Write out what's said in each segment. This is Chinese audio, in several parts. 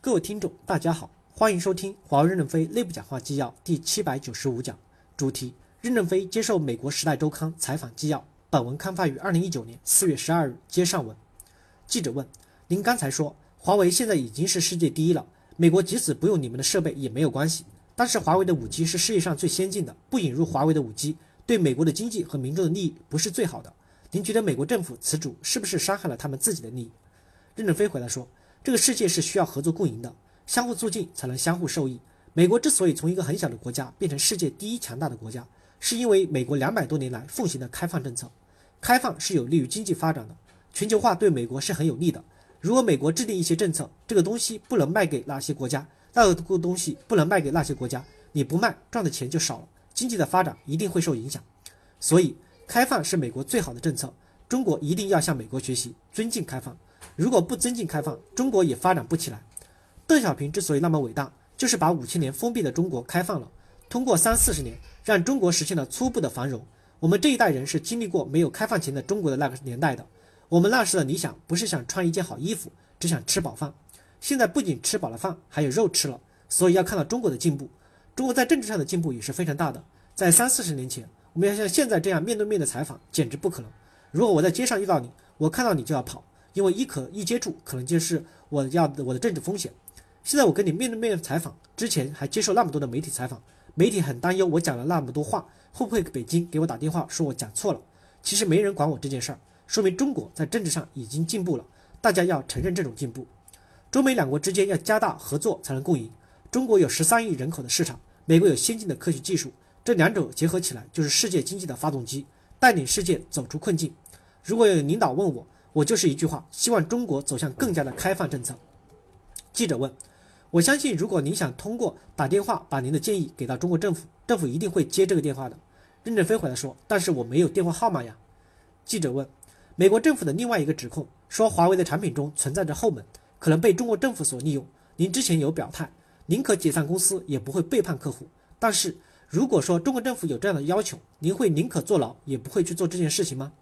各位听众，大家好，欢迎收听华为任正非内部讲话纪要第七百九十五讲，主题：任正非接受美国《时代周刊》采访纪要。本文刊发于二零一九年四月十二日。接上文，记者问：您刚才说华为现在已经是世界第一了，美国即使不用你们的设备也没有关系，但是华为的五 G 是世界上最先进的，不引入华为的五 G，对美国的经济和民众的利益不是最好的。您觉得美国政府此举是不是伤害了他们自己的利益？任正非回答说。这个世界是需要合作共赢的，相互促进才能相互受益。美国之所以从一个很小的国家变成世界第一强大的国家，是因为美国两百多年来奉行的开放政策。开放是有利于经济发展的，全球化对美国是很有利的。如果美国制定一些政策，这个东西不能卖给那些国家，那个东西不能卖给那些国家，你不卖赚的钱就少了，经济的发展一定会受影响。所以，开放是美国最好的政策，中国一定要向美国学习，尊敬开放。如果不增进开放，中国也发展不起来。邓小平之所以那么伟大，就是把五千年封闭的中国开放了，通过三四十年，让中国实现了初步的繁荣。我们这一代人是经历过没有开放前的中国的那个年代的。我们那时的理想不是想穿一件好衣服，只想吃饱饭。现在不仅吃饱了饭，还有肉吃了。所以要看到中国的进步。中国在政治上的进步也是非常大的。在三四十年前，我们要像现在这样面对面的采访，简直不可能。如果我在街上遇到你，我看到你就要跑。因为一可一接触，可能就是我要我的政治风险。现在我跟你面对面采访，之前还接受那么多的媒体采访，媒体很担忧我讲了那么多话，会不会北京给我打电话说我讲错了？其实没人管我这件事儿，说明中国在政治上已经进步了。大家要承认这种进步。中美两国之间要加大合作才能共赢。中国有十三亿人口的市场，美国有先进的科学技术，这两者结合起来就是世界经济的发动机，带领世界走出困境。如果有领导问我，我就是一句话，希望中国走向更加的开放政策。记者问：“我相信，如果您想通过打电话把您的建议给到中国政府，政府一定会接这个电话的。”任正非回答说：“但是我没有电话号码呀。”记者问：“美国政府的另外一个指控说，华为的产品中存在着后门，可能被中国政府所利用。您之前有表态，宁可解散公司也不会背叛客户。但是如果说中国政府有这样的要求，您会宁可坐牢也不会去做这件事情吗？”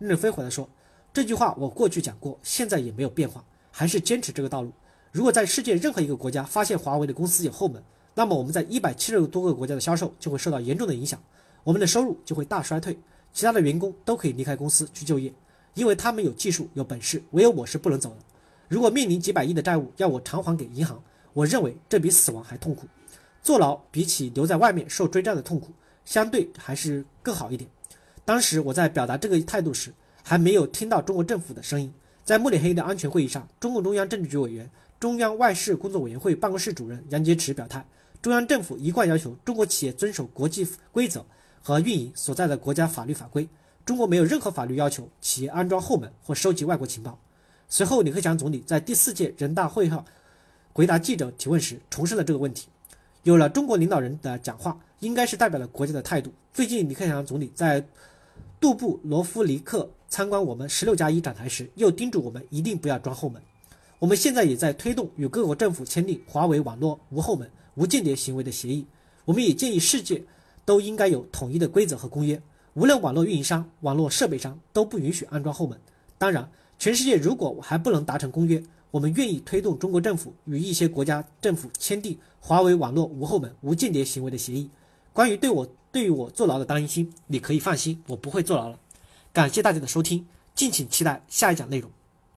任正非回答说。这句话我过去讲过，现在也没有变化，还是坚持这个道路。如果在世界任何一个国家发现华为的公司有后门，那么我们在一百七十多个国家的销售就会受到严重的影响，我们的收入就会大衰退，其他的员工都可以离开公司去就业，因为他们有技术有本事，唯有我是不能走的。如果面临几百亿的债务要我偿还给银行，我认为这比死亡还痛苦。坐牢比起留在外面受追债的痛苦，相对还是更好一点。当时我在表达这个态度时。还没有听到中国政府的声音。在慕尼黑的安全会议上，中共中央政治局委员、中央外事工作委员会办公室主任杨洁篪表态：中央政府一贯要求中国企业遵守国际规则和运营所在的国家法律法规。中国没有任何法律要求企业安装后门或收集外国情报。随后，李克强总理在第四届人大会上回答记者提问时，重申了这个问题。有了中国领导人的讲话，应该是代表了国家的态度。最近，李克强总理在杜布罗夫尼克。参观我们十六加一展台时，又叮嘱我们一定不要装后门。我们现在也在推动与各国政府签订华为网络无后门、无间谍行为的协议。我们也建议世界都应该有统一的规则和公约，无论网络运营商、网络设备商都不允许安装后门。当然，全世界如果还不能达成公约，我们愿意推动中国政府与一些国家政府签订华为网络无后门、无间谍行为的协议。关于对我对于我坐牢的担心，你可以放心，我不会坐牢了。感谢大家的收听，敬请期待下一讲内容。